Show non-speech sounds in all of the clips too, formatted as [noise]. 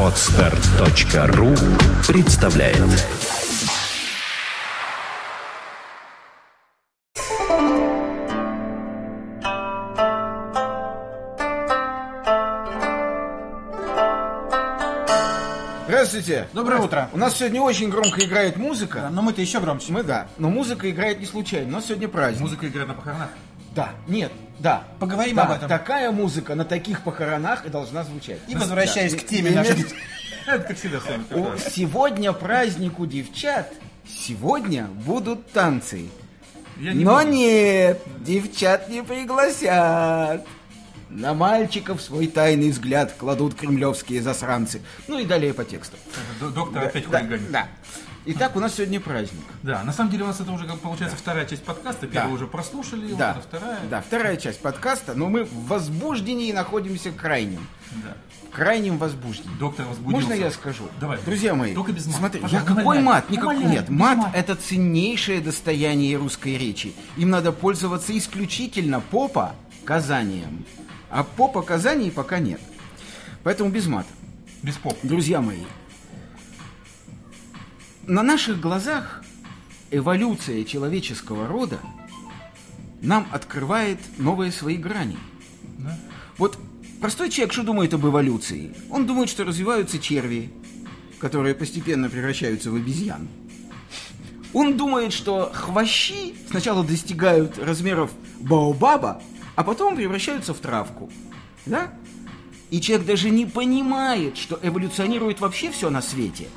Отстар.ру представляет Здравствуйте. Доброе утро. У нас сегодня очень громко играет музыка. Но мы-то еще громче. Мы да, но музыка играет не случайно. У нас сегодня праздник. Музыка играет на похоронах. Да, нет, да. Поговорим Да, об этом. Такая музыка на таких похоронах и должна звучать. И возвращаясь Да. к теме нашей... [laughs] как всегда Сегодня праздник у девчат. Сегодня будут танцы. Я не Но буду. нет, девчат не пригласят. На мальчиков свой тайный взгляд кладут кремлевские засранцы. Ну и далее по тексту. Доктор опять Да, хулиганит. да. Итак, у нас сегодня праздник. Да, на самом деле у нас это уже получается вторая часть подкаста. Первую Да. уже прослушали, вот Да, это вторая. да, вторая часть подкаста, но мы в возбуждении находимся крайним. Да. В крайнем возбуждении. Доктор возбудился. Можно я скажу? Давай. Друзья мои, Только без мата. смотри, я какой мат? Никак... Умоляю, Нет, мат это ценнейшее достояние русской речи. Им надо пользоваться исключительно по показаниям. А по показаний пока нет. Поэтому без мата. Без поп. Друзья мои, на наших глазах эволюция человеческого рода нам открывает новые свои грани. Да? Вот простой человек что думает об эволюции? Он думает, что развиваются черви, которые постепенно превращаются в обезьян. Он думает, что хвощи сначала достигают размеров баобаба, а потом превращаются в травку. Да? И человек даже не понимает, что эволюционирует вообще все на свете.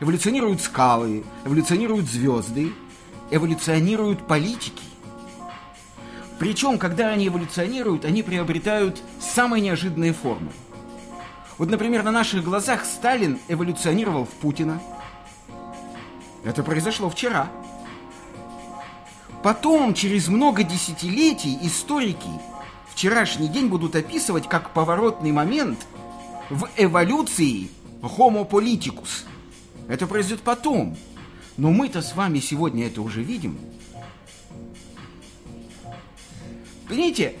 Эволюционируют скалы, эволюционируют звезды, эволюционируют политики. Причем, когда они эволюционируют, они приобретают самые неожиданные формы. Вот, например, на наших глазах Сталин эволюционировал в Путина. Это произошло вчера. Потом, через много десятилетий, историки вчерашний день будут описывать как поворотный момент в эволюции Homo politicus. Это произойдет потом. Но мы-то с вами сегодня это уже видим. Понимаете,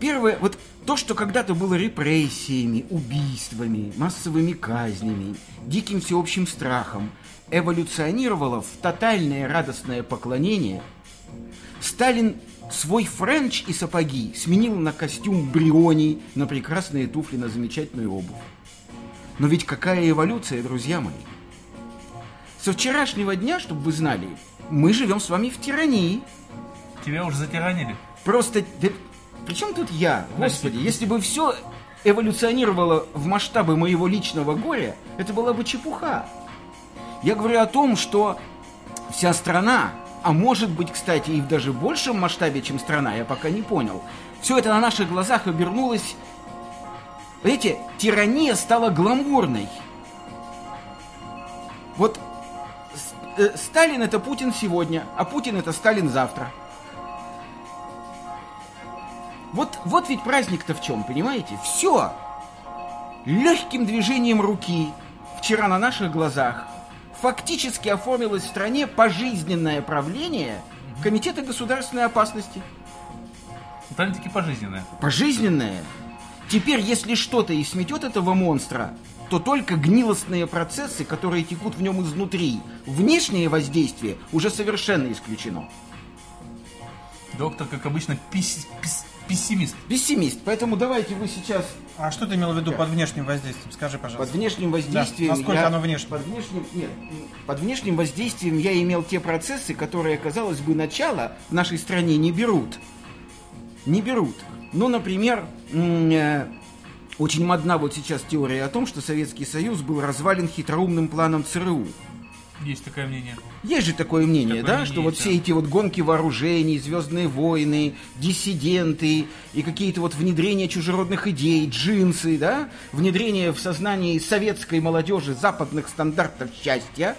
первое, вот то, что когда-то было репрессиями, убийствами, массовыми казнями, диким всеобщим страхом, эволюционировало в тотальное радостное поклонение, Сталин свой френч и сапоги сменил на костюм Бриони, на прекрасные туфли, на замечательную обувь. Но ведь какая эволюция, друзья мои? Со вчерашнего дня, чтобы вы знали, мы живем с вами в тирании. Тебя уже затиранили. Просто, да, при чем тут я? Господи, если бы все эволюционировало в масштабы моего личного горя, это была бы чепуха. Я говорю о том, что вся страна, а может быть, кстати, и в даже большем масштабе, чем страна, я пока не понял, все это на наших глазах обернулось... Видите, тирания стала гламурной. Вот э, Сталин это Путин сегодня, а Путин это Сталин завтра. Вот, вот ведь праздник-то в чем, понимаете? Все. Легким движением руки, вчера на наших глазах, фактически оформилось в стране пожизненное правление Комитета государственной опасности. Довольно-таки пожизненная. Пожизненное. Теперь, если что-то и сметет этого монстра, то только гнилостные процессы, которые текут в нем изнутри. Внешнее воздействие уже совершенно исключено. Доктор, как обычно, пис- пис- пессимист. Пессимист. Поэтому давайте вы сейчас А что ты имел в виду под внешним воздействием? Скажи, Под пожалуйста. внешним воздействием... Да, насколько я- оно внешнее? Под внешним, нет, под внешним воздействием я имел те процессы, которые, казалось бы, начало в нашей стране не берут. Не берут. Ну, например, э, очень модна вот сейчас теория о том, что Советский Союз был развален хитроумным планом ЦРУ. Есть такое мнение. Есть же такое мнение, Такое да, мнение что вот есть, все да. эти вот гонки вооружений, звездные войны, диссиденты и какие-то вот внедрения чужеродных идей, джинсы, да, внедрение в сознании советской молодежи западных стандартов счастья,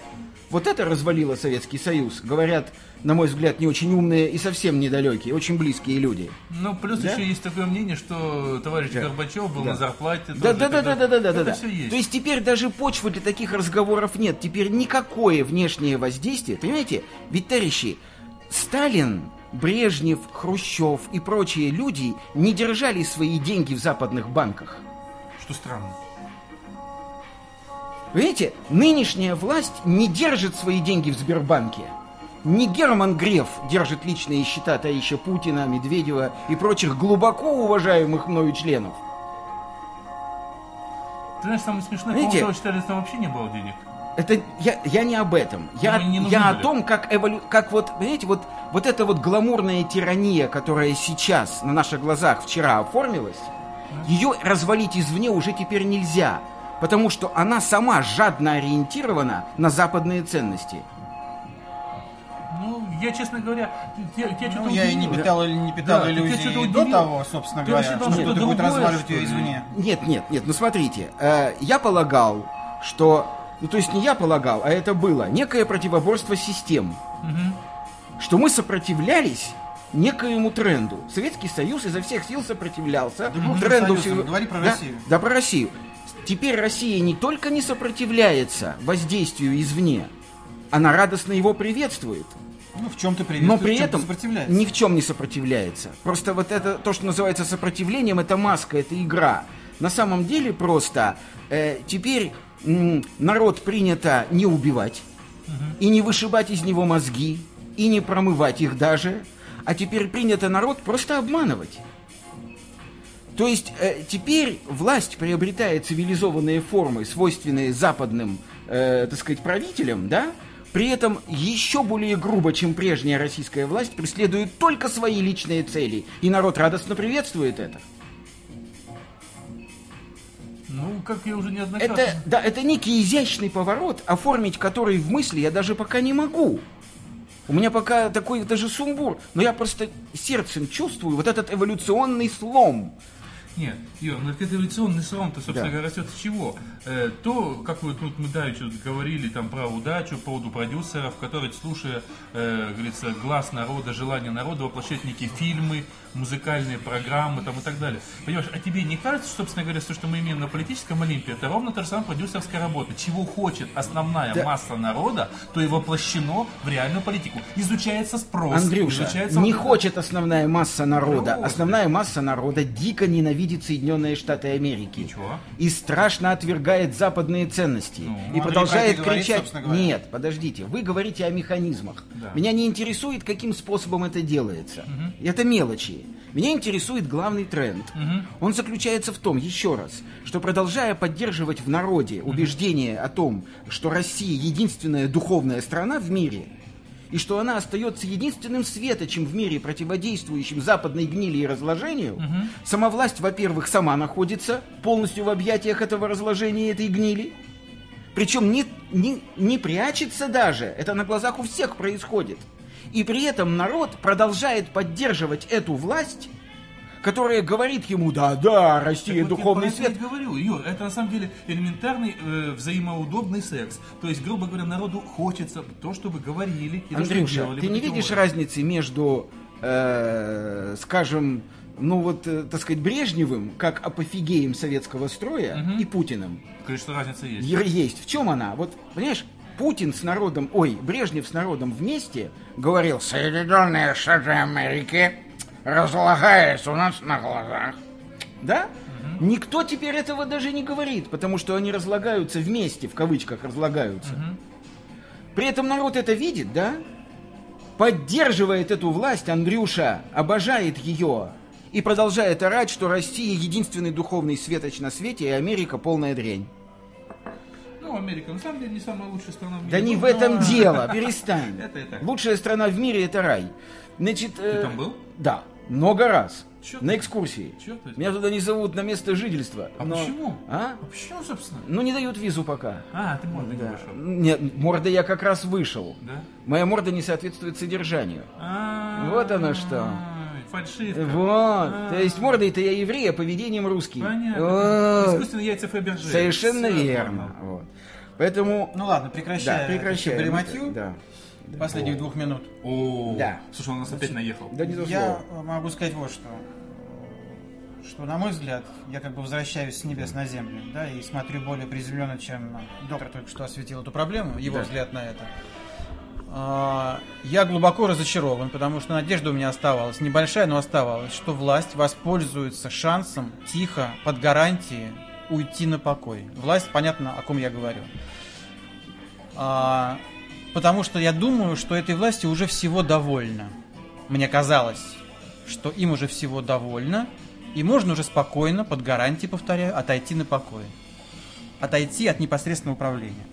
вот это развалило Советский Союз, говорят, на мой взгляд, не очень умные и совсем недалекие, очень близкие люди. Ну, плюс Да? еще есть такое мнение, что товарищ Да. Горбачев был Да. на зарплате. Да, тоже, да, да, да, да, да, да, Это да. все есть. То есть теперь даже почвы для таких разговоров нет. Теперь никакое внешнее воздействие. Понимаете? Ведь, товарищи, Сталин, Брежнев, Хрущев и прочие люди не держали свои деньги в западных банках. Что странно. Видите, нынешняя власть не держит свои деньги в Сбербанке. Не Герман Греф держит личные счета товарища Путина, Медведева и прочих глубоко уважаемых мною членов. Ты знаешь, самое смешное, Видите? по-моему, читали, там вообще не было денег. Это я, я не об этом. Я, я о том, как эволю... как вот, понимаете, вот, вот эта вот гламурная тирания, которая сейчас на наших глазах вчера оформилась, ее развалить извне уже теперь нельзя. Потому что она сама жадно ориентирована на западные ценности. Ну, я, честно говоря, тебя, тебя что-то Ну, я и не питал, или не питал Да, иллюзий что-то и до того, собственно Ты говоря, что ты будет другое, разваливать ее извне. Нет, нет, нет, ну смотрите, э, я полагал, что, ну то есть не я полагал, а это было некое противоборство систем, что мы сопротивлялись некоему тренду. Советский Союз изо всех сил сопротивлялся Да тренду Союзом, всего- говори про да, Россию. Да, про Россию. Теперь Россия не только не сопротивляется воздействию извне, она радостно его приветствует. Ну, в чем-то Но в при чем-то этом сопротивляется. ни в чем не сопротивляется. Просто вот это, то, что называется сопротивлением, это маска, это игра. На самом деле просто э, теперь м, народ принято не убивать, и не вышибать из него мозги, и не промывать их даже, а теперь принято народ просто обманывать. То есть э, теперь власть приобретает цивилизованные формы, свойственные западным, э, так сказать, правителям, да? При этом еще более грубо, чем прежняя российская власть, преследует только свои личные цели. И народ радостно приветствует это. Ну, как я уже неоднократно... Это, да, это некий изящный поворот, оформить который в мысли я даже пока не могу. У меня пока такой даже сумбур, но я просто сердцем чувствую вот этот эволюционный слом. Нет, Юр, ну это эволюционный слом-то, собственно Да. говоря, растет с чего? Э, то, как вот тут мы давеча говорили там про удачу, по поводу продюсеров, которые, слушая, э, говорится, глаз народа, желание народа, воплощают некие фильмы, музыкальные программы там и так далее. Понимаешь, а тебе не кажется, собственно говоря, то, что мы имеем на политическом Олимпе, это ровно та же самая продюсерская работа. Чего хочет основная Да. масса народа, то и воплощено в реальную политику. Изучается спрос, Андрюша, изучается... не вот хочет основная масса народа. Ну, Основная масса народа дико ненавидит Соединенные Штаты Америки. И чего? И страшно отвергает западные ценности. Ну, и Андрей продолжает говорит, кричать. говоря. Нет, подождите, вы говорите о механизмах. Да. Меня не интересует, каким способом это делается. Это мелочи. Меня интересует главный тренд. Он заключается в том, еще раз, что продолжая поддерживать в народе убеждение о том, что Россия единственная духовная страна в мире, и что она остается единственным светочем в мире, противодействующим западной гнили и разложению, сама власть, во-первых, сама находится полностью в объятиях этого разложения и этой гнили, причем не, не, не прячется даже, это на глазах у всех происходит. И при этом народ продолжает поддерживать эту власть, которая говорит ему, да-да, Россия Так вот духовный я это свет. и говорю, Юр, это на самом деле элементарный э, взаимоудобный секс. То есть, грубо говоря, народу хочется то, что вы говорили, и то, что Андрюша, делали, ты не вот видишь вот. разницы между, э, скажем, ну вот, э, так сказать, Брежневым, как апофигеем советского строя, и Путиным? Конечно, разница есть. Есть. В чем она? Вот, понимаешь, Путин с народом, ой, Брежнев с народом вместе говорил, Соединенные Штаты Америки разлагаются у нас на глазах. Да? Никто теперь этого даже не говорит, потому что они разлагаются вместе, в кавычках разлагаются. При этом народ это видит, да? Поддерживает эту власть, Андрюша, обожает ее и продолжает орать, что Россия единственный духовный светоч на свете, и Америка полная дрянь. Ну, Америка, на самом деле, не самая лучшая страна в мире. Да не Ну, в этом но- дело, [laughs] перестань. Лучшая страна в мире это рай. Значит, э, там был? Да, много раз. Чё на экскурсии. Ты? Меня туда не зовут на место жительства. А но- почему? А? А почему, собственно? Ну не дают визу пока. А, ты мордой не Да. вышел. Нет, морда я как раз вышел. Да? Моя морда не соответствует содержанию. А, Вот оно что. Фальшивка. Вот. А. То есть мордой-то я еврей, а поведением русский. Понятно. Вот. Искусственные яйца Фаберже. Совершенно верно. Вот. Поэтому... Ну ладно, да, прекращая прекращаем. Да. Последних двух минут. О, Да. Слушай, он нас опять наехал. Да не Я слово. могу сказать вот что. Что, на мой взгляд, я как бы возвращаюсь с небес на землю, да, и смотрю более приземленно, чем доктор только что осветил эту проблему, его Да. взгляд на это. А, Я глубоко разочарован, потому что надежда у меня оставалась, небольшая, но оставалась, что власть воспользуется шансом тихо, под гарантии, уйти на покой. Власть, понятно, о ком я говорю. Потому что я думаю, что этой власти уже всего довольно. Мне казалось, что им уже всего довольно, и можно уже спокойно, под гарантией, повторяю, отойти на покой. Отойти от непосредственного управления.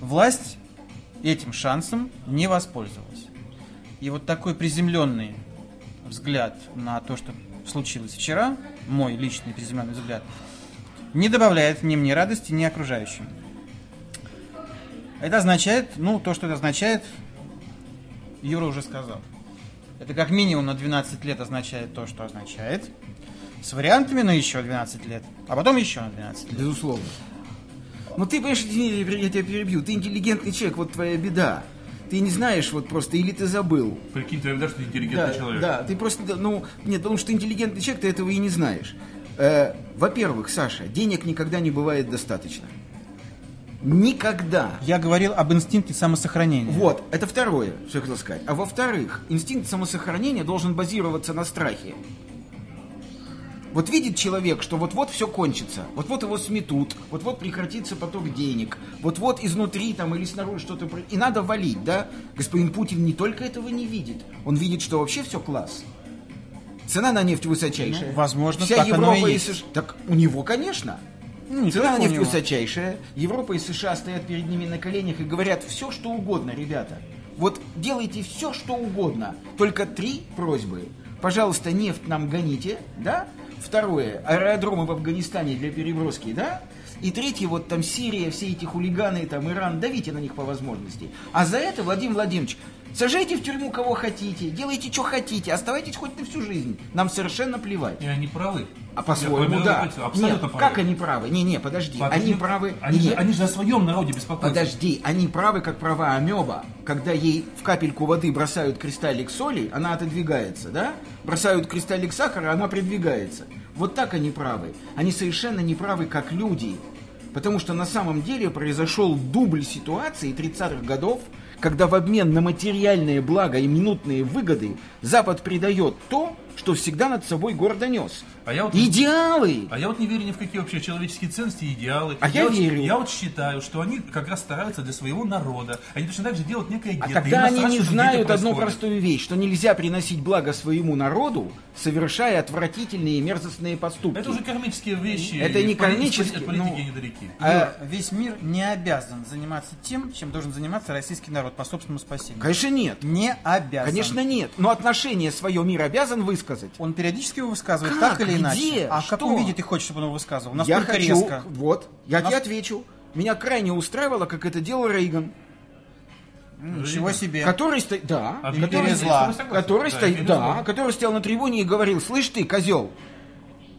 Власть этим шансом не воспользовалась. И вот такой приземленный взгляд на то, что случилось вчера, мой личный приземленный взгляд, не добавляет ни мне радости, ни окружающим. Это означает, ну, то, что это означает, Юра уже сказал. Это как минимум на 12 лет означает то, что означает. С вариантами на еще 12 лет, а потом еще на 12 лет. Безусловно. Ну ты, понимаешь, я тебя перебью, ты интеллигентный человек, вот твоя беда. Ты не знаешь вот просто, или ты забыл. Прикинь, ты видишь, что ты интеллигентный Да, человек. да, ты просто, ну, нет, потому что ты интеллигентный человек, ты этого и не знаешь. Э, во-первых, Саша, денег никогда не бывает достаточно. Никогда. Я говорил об инстинкте самосохранения. Вот, это второе, что я хотел сказать. А во-вторых, инстинкт самосохранения должен базироваться на страхе. Вот видит человек, что вот-вот все кончится, вот-вот его сметут, вот-вот прекратится поток денег, вот-вот изнутри там или снаружи что-то... И надо валить, да? Господин Путин не только этого не видит, он видит, что вообще все класс. Цена на нефть высочайшая. Ну, возможно, Вся так оно Европа и и есть. США... Так у него, конечно. Ну, Цена на нефть высочайшая. Европа и США стоят перед ними на коленях и говорят все, что угодно, ребята. Вот делайте все, что угодно. Только три просьбы. Пожалуйста, нефть нам гоните, да? Второе, аэродромы в Афганистане для переброски, да? И третье, вот там Сирия, все эти хулиганы, там Иран, давите на них по возможности. А за это, Владимир Владимирович, сажайте в тюрьму кого хотите, делайте, что хотите, оставайтесь хоть на всю жизнь. Нам совершенно плевать. И они правы. А по-своему, да. Абсолютно Нет, правы. как они правы? Не-не, подожди. Подожди, Они правы. Они, не, же, не. они же о своем народе беспокоятся. Подожди, они правы, как права амеба. Когда ей в капельку воды бросают кристаллик соли, она отодвигается, да? Бросают кристаллик сахара, она придвигается. Вот так они правы. Они совершенно не правы, как люди. Потому что на самом деле произошел дубль ситуации 30-х годов, когда в обмен на материальные блага и минутные выгоды Запад придает то, что всегда над собой гордо нес. А я вот- Идеалы! А я вот не верю ни в какие вообще человеческие ценности и идеалы. А я вот, верю. Я вот считаю, что они как раз стараются для своего народа. Они точно так же делают некое А гетто. тогда Им они не знают одну простую вещь, что нельзя приносить благо своему народу, совершая отвратительные и мерзостные поступки. Это уже кармические вещи. Это не кармические, политики ну, недалеки. А- весь мир не обязан заниматься тем, чем должен заниматься российский народ по собственному спасению. Конечно нет. Не обязан. Конечно нет. Но отношение свое мир обязан высказать. Он периодически его высказывает Как? так или иначе. Где? А в каком Что? виде ты хочешь, чтобы он его высказывал? я Насколько хочу, резко? вот, я Нас- тебе отвечу. Меня крайне устраивало, как это делал Рейган. Ничего себе. Который стоит, да, А который, я согласен. который Да, стоит, да, который стоял на трибуне и говорил, слышь ты, козел,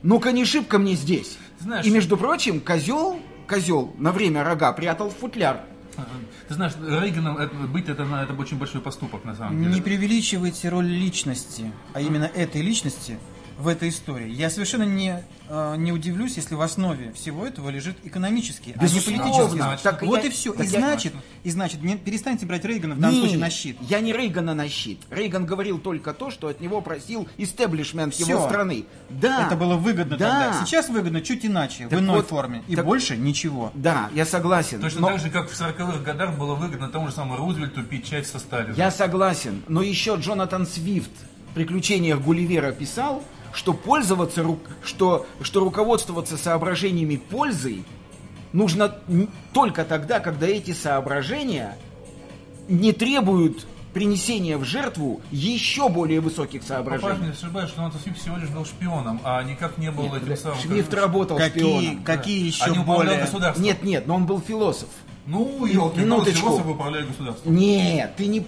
ну-ка не шибко мне здесь. Знаешь- и между прочим, козел, козел на время рога прятал в футляр. Ты знаешь, Рейганом это- быть это, это очень большой поступок на самом деле. Не преувеличивайте роль личности, а именно этой личности в этой истории. Я совершенно не, э, не удивлюсь, если в основе всего этого лежит экономический, а не Безусловно. политический. Так вот я- и все. так И я- значит, и значит, не перестаньте брать Рейгана в данном Не, случае на щит. Я не Рейгана на щит. Рейган говорил только то, что от него просил истеблишмент Всё. его страны. Да. Это было выгодно да. тогда. Сейчас выгодно чуть иначе, Так в иной вот, форме. И так- больше ничего. Да, я согласен. Точно но- так же, как в 40-х годах было выгодно тому же самому Рузвельту пить чай со Сталином. Я согласен. Но еще Джонатан Свифт в «Приключениях Гулливера» писал, что пользоваться, ру- что, что руководствоваться соображениями пользы нужно только тогда, когда эти соображения не требуют принесения в жертву еще более высоких соображений. не ошибаюсь, что он Свифт всего лишь был шпионом, а никак не был этим самым... Швифт работал Какие, шпионом. какие еще Они более... Нет, нет, но он был философ. Ну, елки, Минуточку. философы управляют государством. Нет, ты не...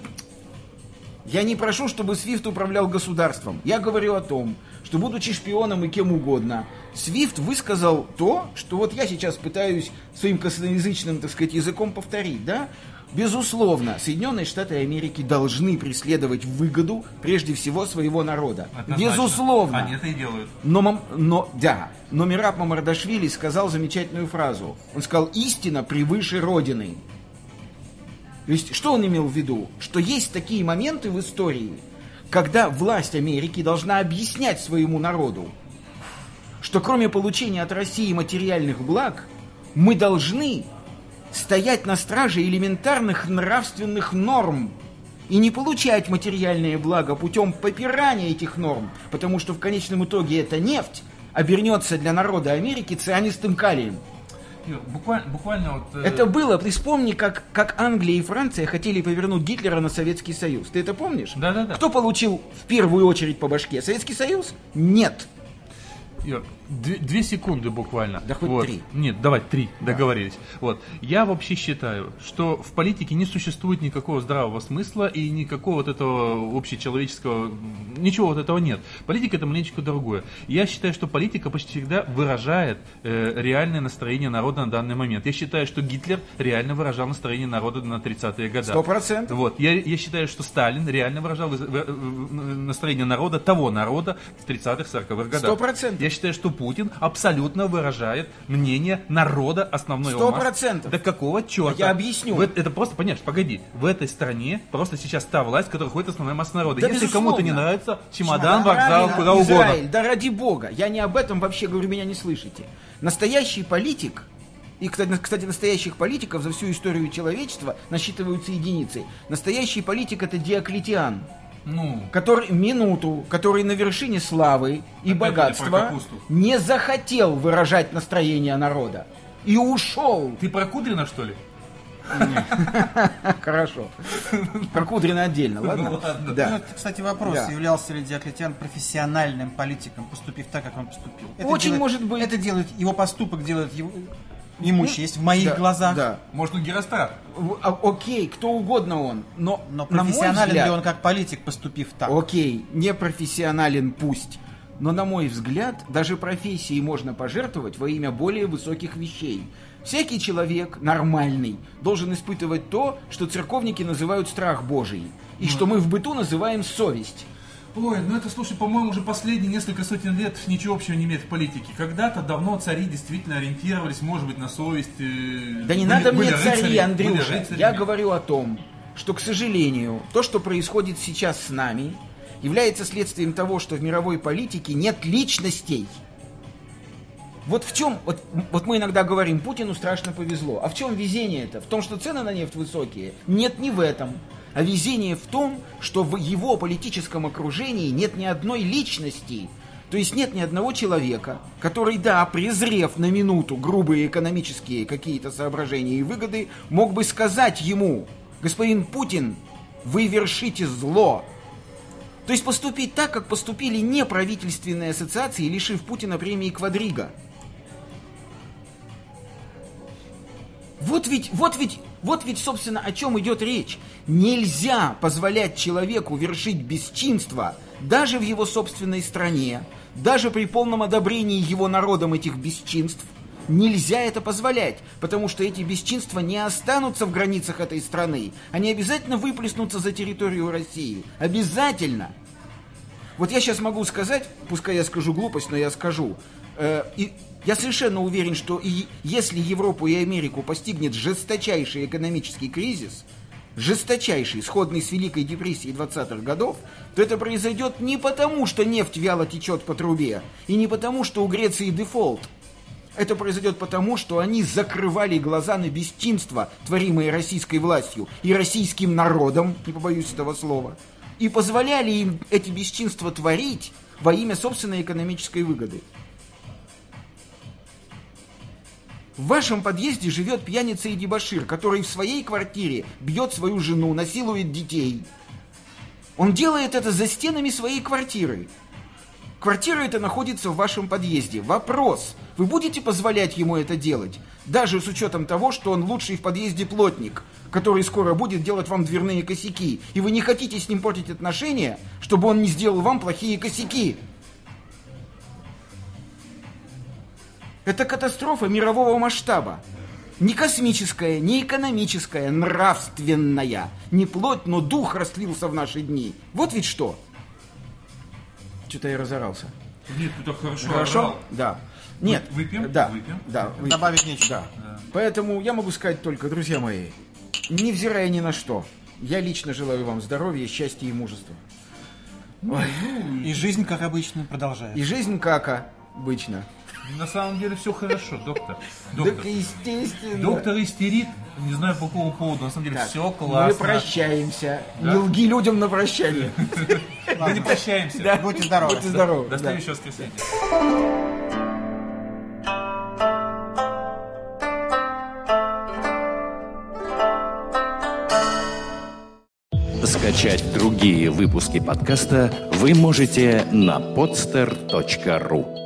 Я не прошу, чтобы Свифт управлял государством. Я говорю о том, что будучи шпионом и кем угодно, Свифт высказал то, что вот я сейчас пытаюсь своим косноязычным, так сказать, языком повторить, да? Безусловно, Соединенные Штаты Америки должны преследовать выгоду прежде всего своего народа. Однозначно. Безусловно. Они это и делают. Но, Мам- но, да, но Мираб Мамардашвили сказал замечательную фразу. Он сказал, истина превыше Родины. То есть, что он имел в виду? Что есть такие моменты в истории, когда власть Америки должна объяснять своему народу, что кроме получения от России материальных благ, мы должны стоять на страже элементарных нравственных норм и не получать материальные блага путем попирания этих норм, потому что в конечном итоге эта нефть обернется для народа Америки цианистым калием. Буквально, буквально вот... э, Это было, ты вспомни, как, как Англия и Франция хотели повернуть Гитлера на Советский Союз. Ты это помнишь? Да-да-да. Кто получил в первую очередь по башке? Советский Союз? Нет. Юр, две, две секунды буквально. Да хоть Вот. три. Нет, давай три, договорились. Вот. Я вообще считаю, что в политике не существует никакого здравого смысла и никакого вот этого общечеловеческого... Ничего вот этого нет. Политика это маленечко другое. Я считаю, что политика почти всегда выражает э, реальное настроение народа на данный момент. Я считаю, что Гитлер реально выражал настроение народа на 30-е годы. Сто процентов. Вот. Я, я считаю, что Сталин реально выражал вы- вы- вы- настроение народа, того народа в 30-х, 40-х годах. Сто процентов. Я считаю, что Путин абсолютно выражает мнение народа, основной Сто процентов. Да какого черта? Я объясню. В это, просто, понимаешь, погоди. В этой стране просто сейчас та власть, которая ходит основная масса народа. Да, Если кому-то не нравится, чемодан, вокзал, Правильно, куда угодно. Израиль, да ради бога. Я не об этом вообще говорю, меня не слышите. Настоящий политик, и, кстати, настоящих политиков за всю историю человечества насчитываются единицы. Настоящий политик это Диоклетиан. Ну, который минуту, который на вершине славы и Опять богатства не захотел выражать настроение народа и ушел. ты про Кудрина, что ли? [laughs] Хорошо. Про Кудрина отдельно, ладно? Ну, Да. это, кстати, вопрос, Да. являлся ли Диоклетиан профессиональным политиком, поступив так, как он поступил. Это Очень делает- может быть. Это делает, его поступок делает его, ему честь в моих Да, глазах. Да. Может, он Герострат? В- а, Окей, кто угодно он, но, Но на профессионален взгляд, ли он как политик, поступив так? Окей, не профессионален пусть. Но, на мой взгляд, даже профессией можно пожертвовать во имя более высоких вещей. Всякий человек нормальный должен испытывать то, что церковники называют страх Божий, и что мы в быту называем совесть. Ой, ну это, слушай, по-моему, уже последние несколько сотен лет ничего общего не имеет в политике. Когда-то давно цари действительно ориентировались, может быть, на совесть. э, Да не были- надо мне цари, рыцари, Андрюша. Я говорю о том, что, к сожалению, то, что происходит сейчас с нами, является следствием того, что в мировой политике нет личностей. Вот в чем, вот, вот мы иногда говорим, Путину страшно повезло. А в чем везение это? В том, что цены на нефть высокие? Нет, не в этом. А везение в том, что в его политическом окружении нет ни одной личности. То есть нет ни одного человека, который, да, презрев на минуту грубые экономические какие-то соображения и выгоды, мог бы сказать ему, господин Путин, вы вершите зло, то есть поступить так, как поступили неправительственные ассоциации, лишив Путина премии Квадрига. Вот ведь, вот ведь, вот ведь, собственно, о чем идет речь. Нельзя позволять человеку вершить бесчинство даже в его собственной стране, даже при полном одобрении его народом этих бесчинств. Нельзя это позволять, потому что эти бесчинства не останутся в границах этой страны. Они обязательно выплеснутся за территорию России. Обязательно. Вот я сейчас могу сказать, пускай я скажу глупость, но я скажу. Э, и я совершенно уверен, что и если Европу и Америку постигнет жесточайший экономический кризис, жесточайший, сходный с Великой депрессией 20-х годов, то это произойдет не потому, что нефть вяло течет по трубе, и не потому, что у Греции дефолт. Это произойдет потому, что они закрывали глаза на бесчинство, творимое российской властью и российским народом, не побоюсь этого слова, и позволяли им эти бесчинства творить во имя собственной экономической выгоды. В вашем подъезде живет пьяница и дебошир, который в своей квартире бьет свою жену, насилует детей. Он делает это за стенами своей квартиры. Квартира эта находится в вашем подъезде. Вопрос, вы будете позволять ему это делать? Даже с учетом того, что он лучший в подъезде плотник, который скоро будет делать вам дверные косяки, и вы не хотите с ним портить отношения, чтобы он не сделал вам плохие косяки. Это катастрофа мирового масштаба. Не космическая, не экономическая, нравственная. Не плоть, но дух растлился в наши дни. Вот ведь что. Что-то я разорался. Нет, ты так хорошо Хорошо? орал. Да. Нет. Выпьем? Да. Выпьем? Да. выпьем. Добавить нечего. Да. Поэтому я могу сказать только, друзья мои, невзирая ни на что, я лично желаю вам здоровья, счастья и мужества. Ой. И жизнь, как обычно, продолжается. И жизнь как обычно. На самом деле все хорошо, доктор. Доктор. Так естественно. Доктор истерит, не знаю по какому поводу, на самом деле Так, все Мы классно. прощаемся. Не лги людям на прощание. [laughs] Мы не прощаемся. Да. Будьте здоровы. Будьте здоровы. До да. следующего воскресенья. Скачать другие выпуски подкаста вы можете на podster.ru